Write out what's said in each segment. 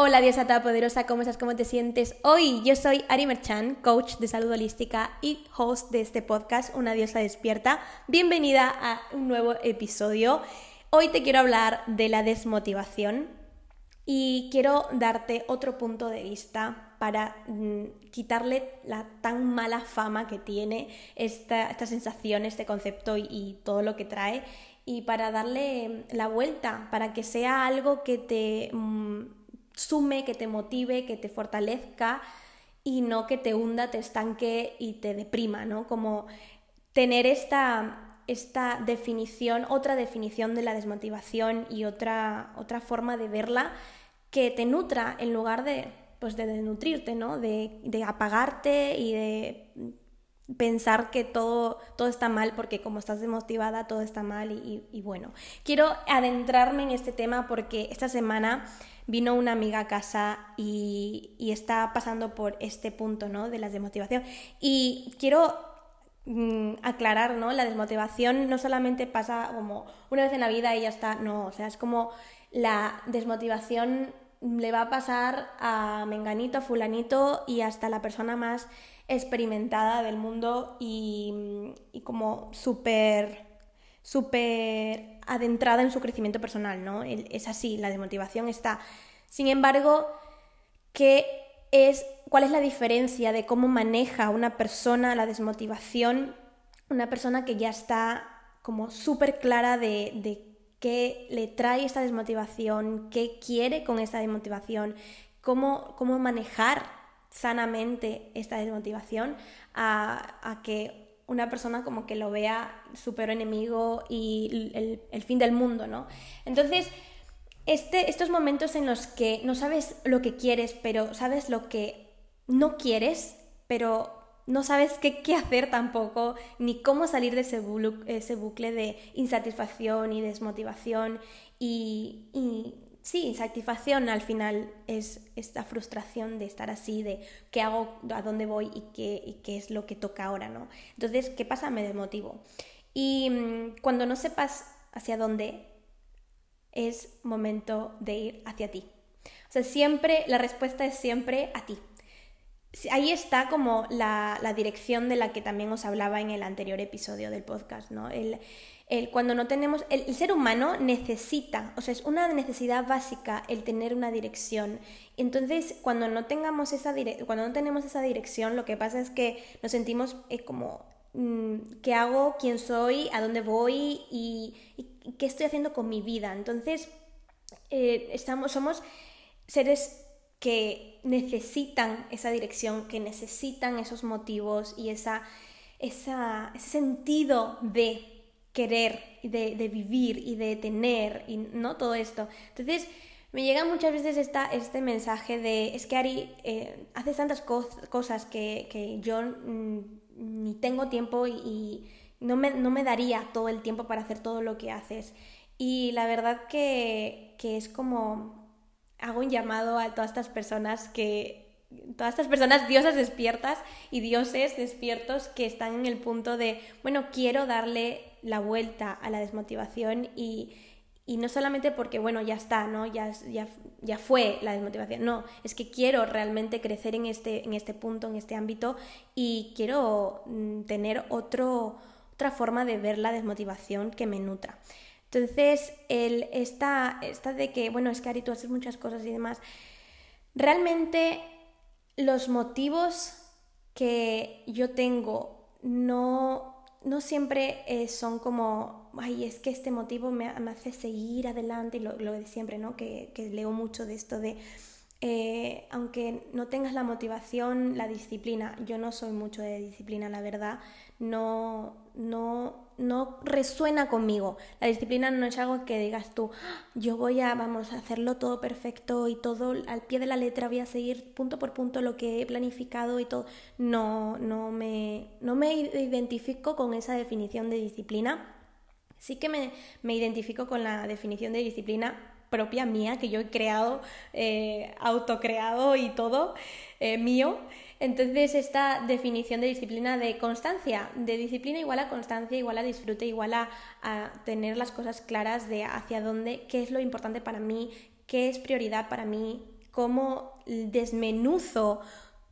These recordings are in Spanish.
Hola diosa poderosa, ¿cómo estás? ¿Cómo te sientes? Hoy yo soy Ari Merchan, coach de salud holística y host de este podcast, Una diosa despierta. Bienvenida a un nuevo episodio. Hoy te quiero hablar de la desmotivación y quiero darte otro punto de vista para mm, quitarle la tan mala fama que tiene esta, sensación, este concepto y todo lo que trae y para darle la vuelta, para que sea algo que te mm, sume, que te motive, que te fortalezca y no que te hunda, te estanque y te deprima, ¿no? Como tener esta, esta definición, otra definición de la desmotivación y otra, otra forma de verla que te nutra en lugar de, pues de desnutrirte, ¿no? De, de apagarte y de pensar que todo, todo está mal porque como estás desmotivada todo está mal y, bueno, quiero adentrarme en este tema porque esta semana vino una amiga a casa y, está pasando por este punto, ¿no? De la desmotivación y quiero mm, aclarar, ¿no? La desmotivación no solamente pasa como una vez en la vida y ya está, no, o sea, es como la desmotivación le va a pasar a menganito, a fulanito y hasta la persona más experimentada del mundo y, como súper súper adentrada en su crecimiento personal, ¿no? Es así, la desmotivación está. Sin embargo, ¿qué es, ¿cuál es la diferencia de cómo maneja una persona la desmotivación? Una persona que ya está como súper clara de, de qué le trae esta desmotivación, qué quiere con esta desmotivación, cómo, cómo manejar sanamente esta desmotivación a, que una persona como que lo vea súper enemigo y el, fin del mundo, ¿no? Entonces, este, estos momentos en los que no sabes lo que quieres, pero sabes lo que no quieres, pero no sabes qué, qué hacer tampoco, ni cómo salir de ese, bucle de insatisfacción y desmotivación y sí, insatisfacción al final es esta frustración de estar así, de qué hago, a dónde voy y qué, qué es lo que toca ahora, ¿no? Entonces, ¿qué pasa? Me desmotivo. Y mm, cuando no sepas hacia dónde, es momento de ir hacia ti. O sea, siempre, la respuesta es siempre a ti. Ahí está como la, la dirección de la que también os hablaba en el anterior episodio del podcast, ¿no? El, el, cuando no tenemos, el, ser humano necesita, o sea, es una necesidad básica el tener una dirección. Entonces, cuando no tengamos esa cuando no tenemos esa dirección, lo que pasa es que nos sentimos eh, como mm, qué hago, quién soy, a dónde voy y, qué estoy haciendo con mi vida. Entonces, eh, estamos, somos seres que necesitan esa dirección, que necesitan esos motivos y esa, ese sentido de querer, de, de vivir y de tener, y no todo esto. Entonces, me llega muchas veces esta, este mensaje de, es que Ari, eh, haces tantas cosas que, que yo mm, ni tengo tiempo y, no, me, no, me, daría todo el tiempo para hacer todo lo que haces. Y la verdad que, que es como, hago un llamado a todas estas personas que todas estas personas diosas despiertas y dioses despiertos que están en el punto de, bueno, quiero darle la vuelta a la desmotivación y, no solamente porque, bueno, ya está, ¿no? Ya, ya, ya, fue la desmotivación, no, es que quiero realmente crecer en este, en este punto, en este ámbito y quiero mm, tener otro, otra forma de ver la desmotivación que me nutra. Entonces, el, esta, esta de que, bueno, es que Ari, tú haces muchas cosas y demás, realmente los motivos que yo tengo no, no siempre eh, son como, ay, es que este motivo me, hace seguir adelante, y lo, de siempre, ¿no? Que, que, leo mucho de esto de, eh, aunque no tengas la motivación, la disciplina, yo no soy mucho de disciplina, la verdad, no, no no resuena conmigo. La disciplina no es algo que digas tú, ah, yo voy a, vamos, a hacerlo todo perfecto y todo al pie de la letra, voy a seguir punto por punto lo que he planificado y todo. No, no me, no me identifico con esa definición de disciplina. Sí que me, me identifico con la definición de disciplina propia mía, que yo he creado, eh, autocreado y todo eh, mío. Entonces, esta definición de disciplina de constancia, de disciplina igual a constancia, igual a disfrute, igual a, tener las cosas claras de hacia dónde, qué es lo importante para mí, qué es prioridad para mí, cómo desmenuzo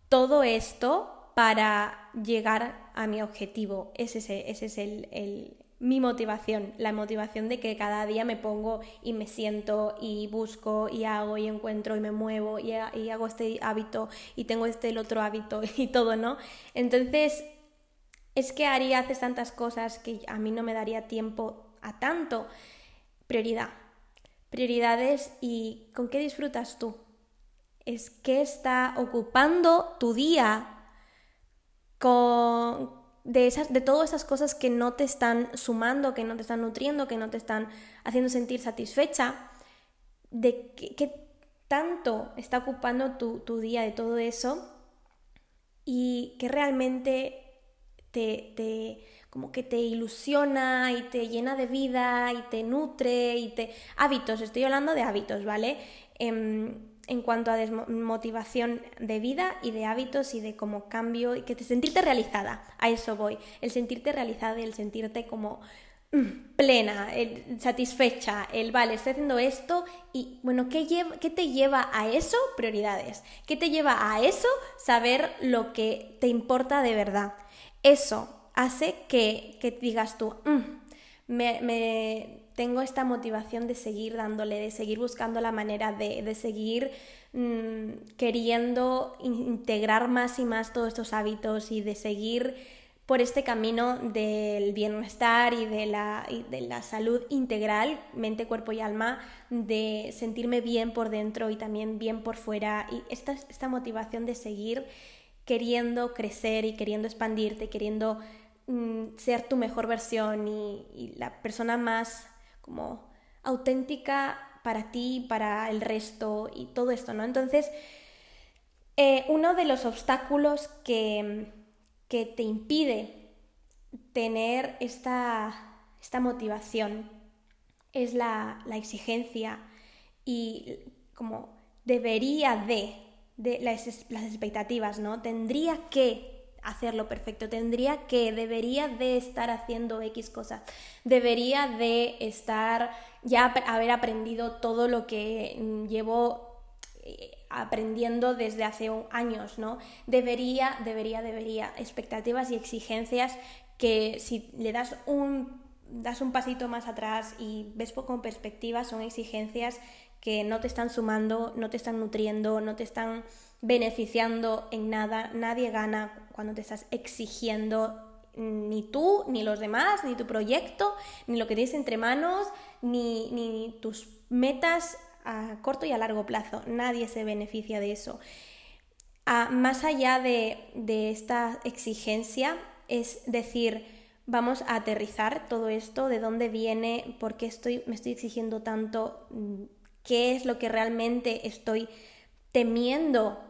todo esto para llegar a mi objetivo. Ese es, ese es el, mi motivación, la motivación de que cada día me pongo y me siento y busco y hago y encuentro y me muevo y, hago este hábito y tengo este el otro hábito y todo, ¿no? Entonces, es que Ari haces tantas cosas que a mí no me daría tiempo a tanto. Prioridad. Prioridades y con qué disfrutas tú. Es qué está ocupando tu día con de, esas, de todas esas cosas que no te están sumando, que no te están nutriendo, que no te están haciendo sentir satisfecha, de qué, tanto está ocupando tu, tu, día de todo eso y que realmente te, como que te ilusiona y te llena de vida y te nutre y te... Hábitos, estoy hablando de hábitos, ¿vale? Em, en cuanto a motivación de vida y de hábitos y de como cambio y que te sentirte realizada, a eso voy, el sentirte realizada y el sentirte como mm, plena, satisfecha, el vale, estoy haciendo esto y bueno, ¿qué, ¿qué te lleva a eso? Prioridades. ¿Qué te lleva a eso? Saber lo que te importa de verdad. Eso hace que, que digas tú, mm, me, tengo esta motivación de seguir dándole, de seguir buscando la manera de, de seguir mm, queriendo integrar más y más todos estos hábitos y de seguir por este camino del bienestar y de la, de la salud integral, mente, cuerpo y alma, de sentirme bien por dentro y también bien por fuera. Y esta, esta motivación de seguir queriendo crecer y queriendo expandirte, queriendo mm, ser tu mejor versión y, la persona más como auténtica para ti, para el resto y todo esto, ¿no? Entonces, eh, uno de los obstáculos que, que te impide tener esta, esta motivación es la, la exigencia y como debería de de las, expectativas, ¿no? Tendría que hacerlo perfecto, tendría que, debería de estar haciendo X cosas, debería de estar, ya haber aprendido todo lo que mm, llevo eh, aprendiendo desde hace años, ¿no? Debería, debería, debería, expectativas y exigencias que si le das un, das un pasito más atrás y ves con perspectiva, son exigencias que no te están sumando, no te están nutriendo, no te están beneficiando en nada, nadie gana cuando te estás exigiendo ni tú, ni los demás, ni tu proyecto, ni lo que tienes entre manos, ni, ni tus metas a corto y a largo plazo. Nadie se beneficia de eso. más allá de, de esta exigencia, es decir, vamos a aterrizar todo esto, de dónde viene, por qué estoy, me estoy exigiendo tanto, qué es lo que realmente estoy temiendo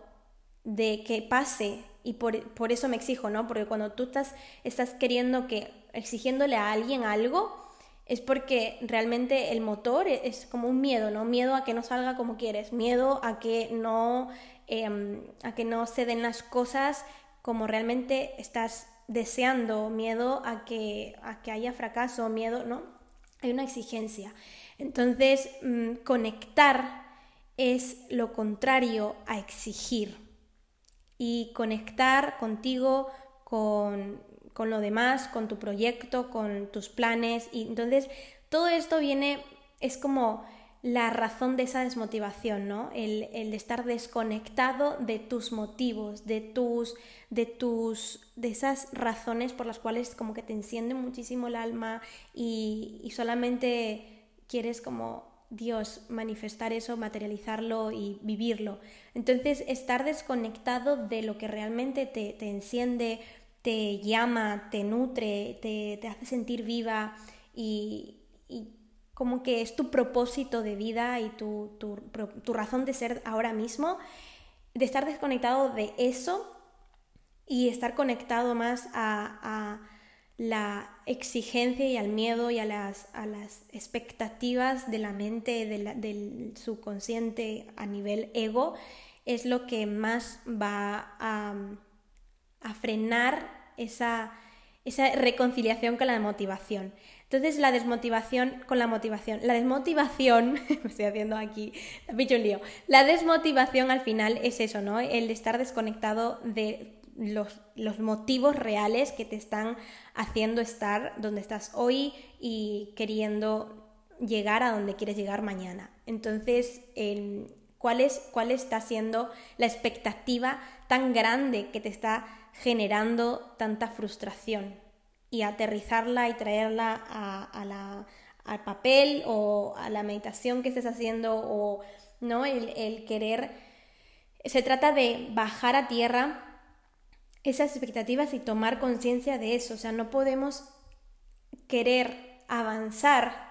de que pase y por, eso me exijo, ¿no? Porque cuando tú estás, estás queriendo que, exigiéndole a alguien algo, es porque realmente el motor e, es como un miedo, ¿no? Miedo a que no salga como quieres, miedo a que no, em, a que no se den las cosas como realmente estás deseando, miedo a que, a que haya fracaso, miedo, ¿no? Hay una exigencia. Entonces, mm, conectar es lo contrario a exigir y conectar contigo, con, con lo demás, con tu proyecto, con tus planes. Y entonces todo esto viene, es como la razón de esa desmotivación, ¿no? El, el, estar desconectado de tus motivos, de tus, de tus, de esas razones por las cuales como que te enciende muchísimo el alma y solamente quieres como Dios manifestar eso, materializarlo y vivirlo. Entonces, estar desconectado de lo que realmente te, te enciende, te llama, te nutre, te, te hace sentir viva y, y, como que es tu propósito de vida y tu, tu, tu razón de ser ahora mismo, de estar desconectado de eso y estar conectado más a, a la exigencia y al miedo y a las, a las expectativas de la mente, del subconsciente a nivel ego, es lo que más va a, frenar esa, esa reconciliación con la motivación. Entonces la desmotivación con la motivación. La desmotivación, me estoy haciendo aquí, me un lío. La desmotivación al final es eso, ¿no? El estar desconectado de los, motivos reales que te están haciendo estar donde estás hoy y queriendo llegar a donde quieres llegar mañana. Entonces, ¿cuál, es, ¿cuál está siendo la expectativa tan grande que te está generando tanta frustración? Y aterrizarla y traerla a, la, al papel o a la meditación que estés haciendo o ¿no? el, el querer... Se trata de bajar a tierra esas expectativas y tomar conciencia de eso. O sea, no podemos querer avanzar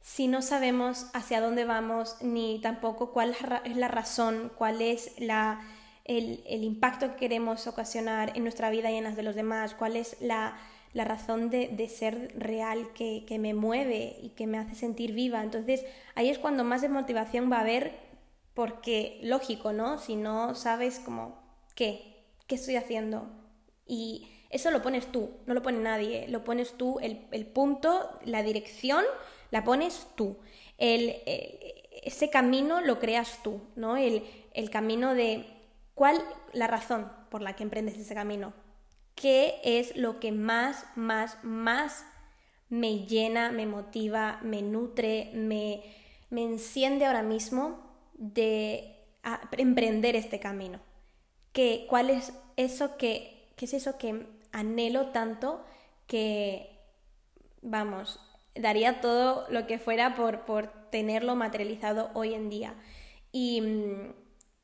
si no sabemos hacia dónde vamos ni tampoco cuál es la razón, cuál es la, el, impacto que queremos ocasionar en nuestra vida y en las de los demás, cuál es la, razón de, ser real que, que, me mueve y que me hace sentir viva. Entonces ahí es cuando más desmotivación va a haber porque, lógico, ¿no? Si no sabes como, ¿qué? ¿Qué estoy haciendo? Y eso lo pones tú, no lo pone nadie, lo pones tú, el, el punto, la dirección la pones tú. El, ese camino lo creas tú, ¿no? El, el camino de cuál la razón por la que emprendes ese camino. ¿Qué es lo que más, más, más me llena, me motiva, me nutre, me, me enciende ahora mismo de emprender este camino? ¿Qué, ¿Cuál es eso que, qué es eso que anhelo tanto que, vamos, daría todo lo que fuera por, por tenerlo materializado hoy en día. Y, mm,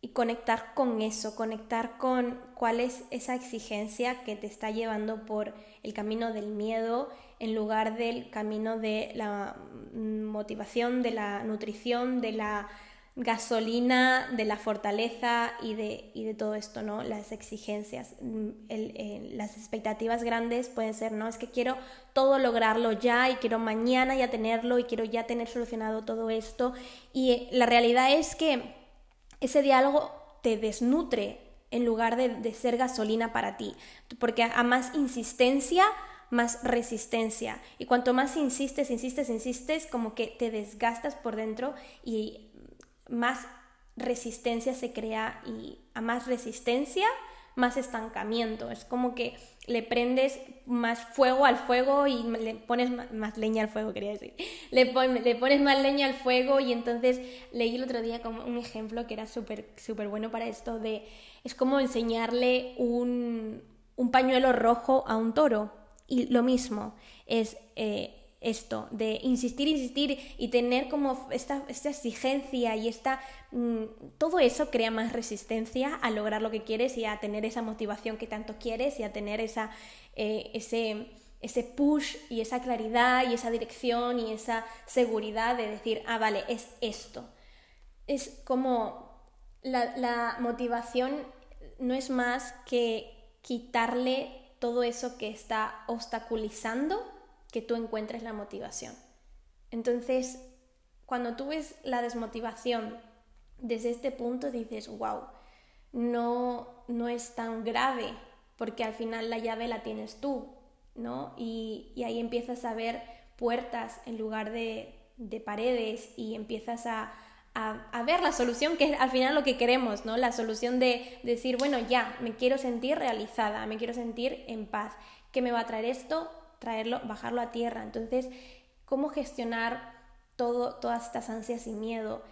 y, conectar con eso, conectar con cuál es esa exigencia que te está llevando por el camino del miedo en lugar del camino de la mm, motivación, de la nutrición, de la gasolina de la fortaleza y de, y de todo esto, ¿no? Las exigencias, mm, las expectativas grandes pueden ser, ¿no? Es que quiero todo lograrlo ya y quiero mañana ya tenerlo y quiero ya tener solucionado todo esto. Y la realidad es que ese diálogo te desnutre en lugar de, de ser gasolina para ti, porque a más insistencia, más resistencia. Y cuanto más insistes, insistes, insistes, como que te desgastas por dentro y más resistencia se crea y a más resistencia, más estancamiento. Es como que le prendes más fuego al fuego y le pones más, leña al fuego, quería decir. Le, pones más leña al fuego y entonces leí el otro día como un ejemplo que era súper súper bueno para esto de... Es como enseñarle un, un pañuelo rojo a un toro. Y lo mismo, es... Eh, esto, de insistir, insistir y tener como esta, esta exigencia y esta, mm, todo eso crea más resistencia a lograr lo que quieres y a tener esa motivación que tanto quieres y a tener esa, eh, ese, ese push y esa claridad y esa dirección y esa seguridad de decir, ah, vale, es esto. Es como la, la motivación no es más que quitarle todo eso que está obstaculizando que tú encuentres la motivación. Entonces, cuando tú ves la desmotivación desde este punto, dices, wow, no, no es tan grave, porque al final la llave la tienes tú, ¿no? Y, ahí empiezas a ver puertas en lugar de, paredes y empiezas a, a, ver la solución, que es al final lo que queremos, ¿no? La solución de decir, bueno, ya, me quiero sentir realizada, me quiero sentir en paz. ¿Qué me va a traer esto? Traerlo, bajarlo a tierra. Entonces, ¿cómo gestionar todo, todas estas ansias y miedo?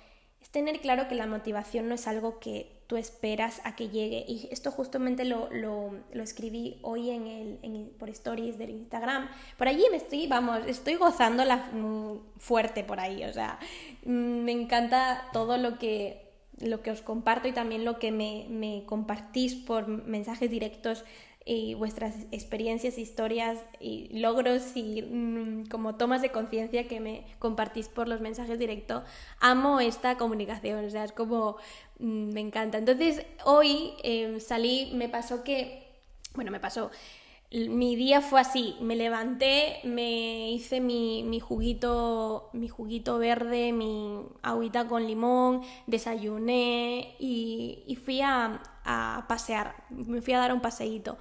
Es tener claro que la motivación no es algo que tú esperas a que llegue. Y esto justamente lo, lo, escribí hoy en el, por stories del Instagram. Por allí me estoy, vamos, estoy gozando la, mm, fuerte por ahí. O sea, me encanta todo lo que lo que os comparto y también lo que me, me compartís por mensajes directos y vuestras experiencias, historias y logros y mm, como tomas de conciencia que me compartís por los mensajes directos. Amo esta comunicación, o sea, es como mm, me encanta. Entonces, hoy em, salí, me pasó que, bueno, me pasó, mi día fue así, me levanté, me hice mi, juguito, mi juguito verde, mi agüita con limón, desayuné y, fui a, a pasear, me fui a dar un paseíto.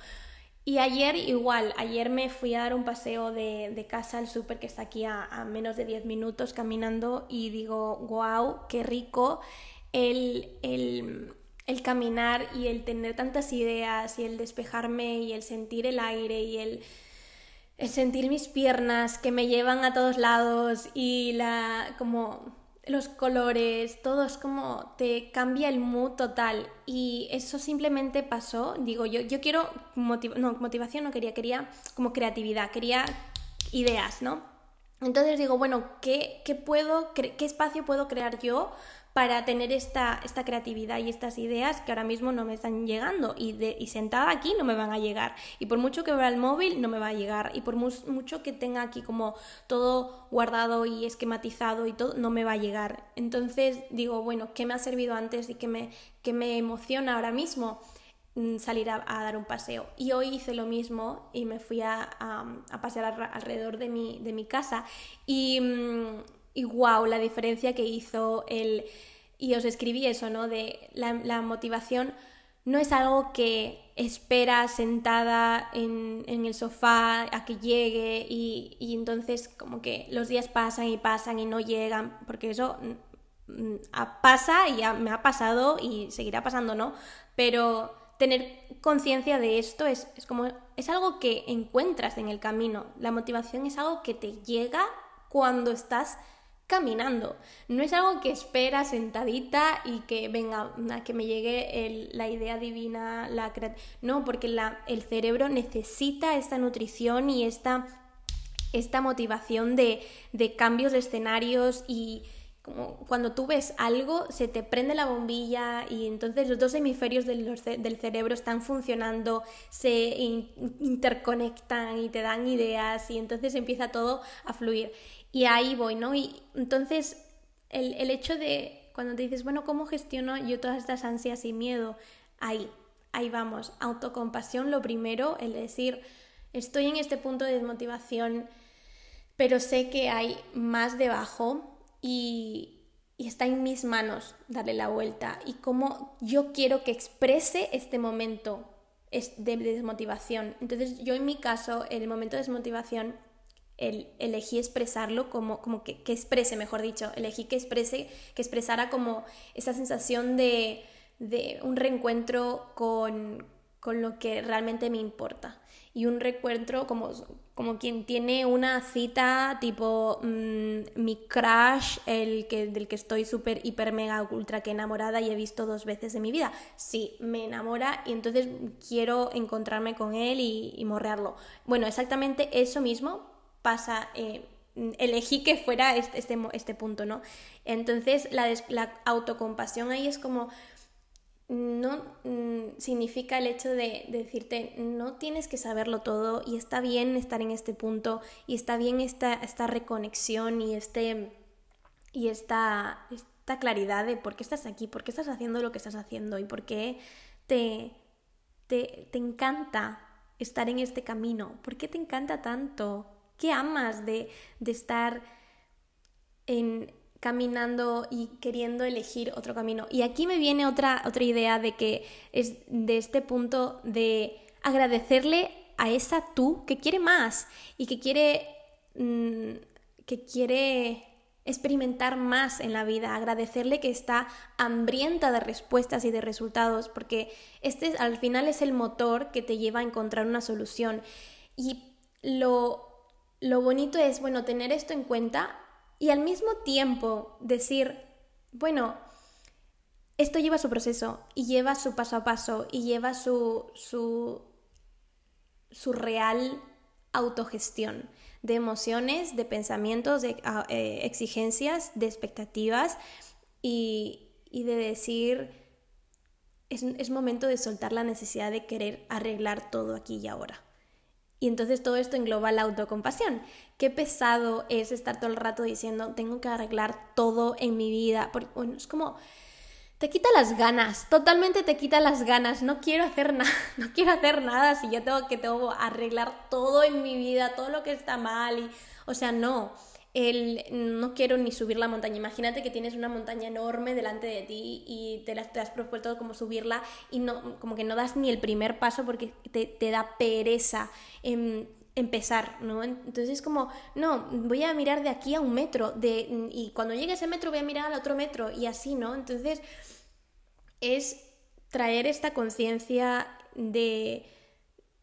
Y ayer igual, ayer me fui a dar un paseo de, casa al súper que está aquí a, menos de 10 minutos caminando y digo, wow, qué rico el, el, el, caminar y el tener tantas ideas y el despejarme y el sentir el aire y el, sentir mis piernas que me llevan a todos lados y la como los colores, todo es como te cambia el mood total. Y eso simplemente pasó, digo, yo, yo quiero, no, motivación no quería, quería como creatividad, quería ideas, ¿no? Entonces digo, bueno, ¿qué, qué puedo, qué espacio puedo crear yo para tener esta, esta creatividad y estas ideas que ahora mismo no me están llegando y, de, y sentada aquí no me van a llegar. Y por mucho que vea el móvil no me va a llegar. Y por mucho que tenga aquí como todo guardado y esquematizado y todo, no me va a llegar. Entonces digo, bueno, ¿qué me ha servido antes y qué me, qué me emociona ahora mismo? Mm, salir a, dar un paseo. Y hoy hice lo mismo y me fui a, a, pasear alrededor de mi, de mi casa. Y, mm, y wow, la diferencia que hizo el... Y os escribí eso, ¿no? De la, motivación no es algo que espera sentada en, el sofá a que llegue y, y, entonces como que los días pasan y pasan y no llegan, porque eso mm, mm, pasa y me ha pasado y seguirá pasando, ¿no? Pero tener conciencia de esto es, es como es algo que encuentras en el camino. La motivación es algo que te llega cuando estás caminando. No es algo que espera sentadita y que venga, que me llegue la idea divina, la No, porque el cerebro necesita esta nutrición y esta, esta motivación de, de cambios de escenarios y cuando tú ves algo, se te prende la bombilla y entonces los dos hemisferios del, del cerebro están funcionando, se interconectan y te dan ideas y entonces empieza todo a fluir. Y ahí voy, ¿no? Y entonces el, el hecho de cuando te dices, bueno, ¿cómo gestiono yo todas estas ansias y miedo? Ahí, ahí vamos. Autocompasión, lo primero, el decir, estoy en este punto de desmotivación, pero sé que hay más debajo y, está en mis manos darle la vuelta y cómo yo quiero que exprese este momento de desmotivación. Entonces yo en mi caso, el momento de desmotivación, el, elegí expresarlo como, como que, que, exprese, mejor dicho, elegí que exprese, que expresara como esa sensación de, de un reencuentro con, con lo que realmente me importa. Y un reencuentro como, como quien tiene una cita tipo mm, mi crush, el que, del que estoy súper, hiper, mega, ultra que enamorada y he visto dos veces en mi vida. Sí, me enamora y entonces quiero encontrarme con él y, morrearlo. Bueno, exactamente eso mismo pasa. Eh, elegí que fuera este, este, este, punto, ¿no? Entonces la, la autocompasión ahí es como no mm, significa el hecho de, decirte no tienes que saberlo todo y está bien estar en este punto y está bien esta, esta reconexión y, este, y esta, esta claridad de por qué estás aquí, por qué estás haciendo lo que estás haciendo y por qué te, te, te encanta estar en este camino, por qué te encanta tanto, qué amas de, de estar en, caminando y queriendo elegir otro camino. Y aquí me viene otra, otra idea de que es de este punto de agradecerle a esa tú que quiere más y que quiere, mm, que quiere experimentar más en la vida, agradecerle que está hambrienta de respuestas y de resultados, porque este al final es el motor que te lleva a encontrar una solución. Y lo, lo bonito es, bueno, tener esto en cuenta y al mismo tiempo decir, bueno, esto lleva su proceso y lleva su paso a paso y lleva su, su, su real autogestión de emociones, de pensamientos, de ah, eh, exigencias, de expectativas y, y de decir, es, es momento de soltar la necesidad de querer arreglar todo aquí y ahora. Y entonces todo esto engloba la autocompasión. Qué pesado es estar todo el rato diciendo, tengo que arreglar todo en mi vida. Porque, bueno, es como, te quita las ganas, totalmente te quita las ganas. No quiero hacer nada, no quiero hacer nada si yo tengo que tengo arreglar todo en mi vida, todo lo que está mal. Y, o sea, no. El no quiero ni subir la montaña. Imagínate que tienes una montaña enorme delante de ti y te, te has propuesto como subirla y no, como que no das ni el primer paso porque te, da pereza. Em, empezar, ¿no? Entonces es como, no, voy a mirar de aquí a un metro, de, y cuando llegue ese metro voy a mirar al otro metro, y así, ¿no? Entonces es traer esta conciencia de,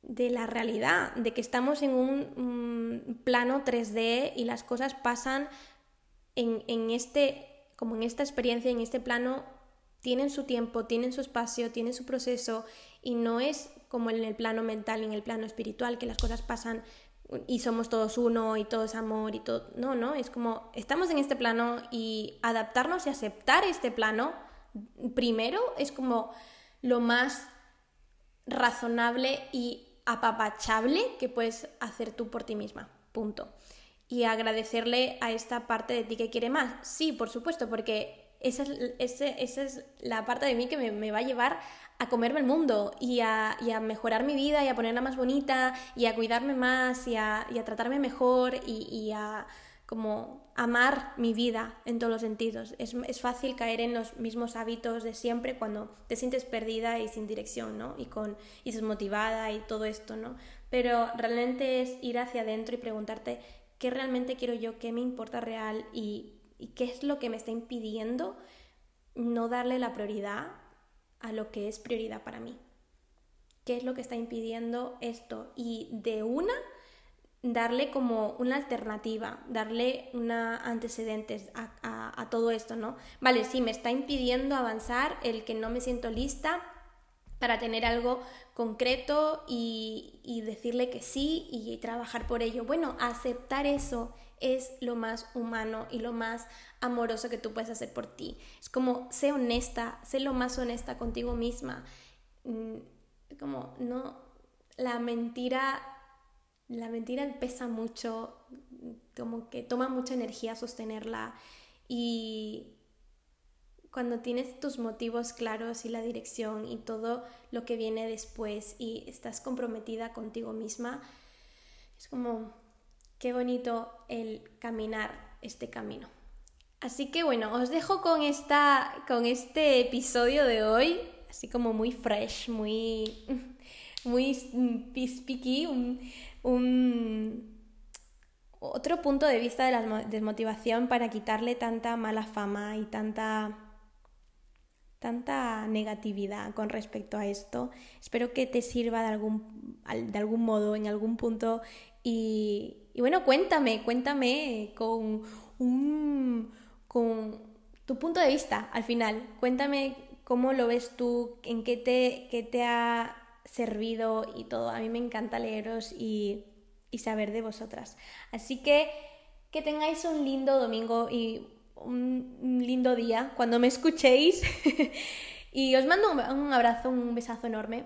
de la realidad, de que estamos en un, plano 3D y las cosas pasan en, en, este, como en esta experiencia, en este plano, tienen su tiempo, tienen su espacio, tienen su proceso y no es como en el plano mental, en el plano espiritual, que las cosas pasan y somos todos uno y todo es amor y todo. No, no, es como estamos en este plano y adaptarnos y aceptar este plano primero es como lo más razonable y apapachable que puedes hacer tú por ti misma. Punto. Y agradecerle a esta parte de ti que quiere más. Sí, por supuesto, porque esa es, esa es la parte de mí que me, va a llevar a comerme el mundo y a, mejorar mi vida y a ponerla más bonita y a cuidarme más y a, tratarme mejor y a como amar mi vida en todos los sentidos. Es, fácil caer en los mismos hábitos de siempre cuando te sientes perdida y sin dirección, ¿no? Y, con, y desmotivada y todo esto, ¿no? Pero realmente es ir hacia adentro y preguntarte qué realmente quiero yo, qué me importa real y, y qué es lo que me está impidiendo no darle la prioridad a lo que es prioridad para mí. ¿Qué es lo que está impidiendo esto? Y de una darle como una alternativa, darle una antecedentes a, todo esto, ¿no? Vale, sí, me está impidiendo avanzar el que no me siento lista para tener algo concreto y, y decirle que sí y trabajar por ello. Bueno, aceptar eso es lo más humano y lo más amoroso que tú puedes hacer por ti. Es como, sé honesta, sé lo más honesta contigo misma. Mm, como, no, la mentira la mentira pesa mucho, como que toma mucha energía sostenerla y cuando tienes tus motivos claros y la dirección y todo lo que viene después y estás comprometida contigo misma, es como qué bonito el caminar este camino. Así que bueno, os dejo con, esta, con este episodio de hoy, así como muy fresh, muy, muy picky, un otro punto de vista de la desmotivación para quitarle tanta mala fama y tanta tanta negatividad con respecto a esto. Espero que te sirva de algún, de algún modo, en algún punto. Y, y bueno, cuéntame, cuéntame con, un, con tu punto de vista al final. Cuéntame cómo lo ves tú, en qué te, qué te ha servido y todo. A mí me encanta leeros y, saber de vosotras. Así que que tengáis un lindo domingo y un lindo día cuando me escuchéis. y os mando un abrazo, un besazo enorme.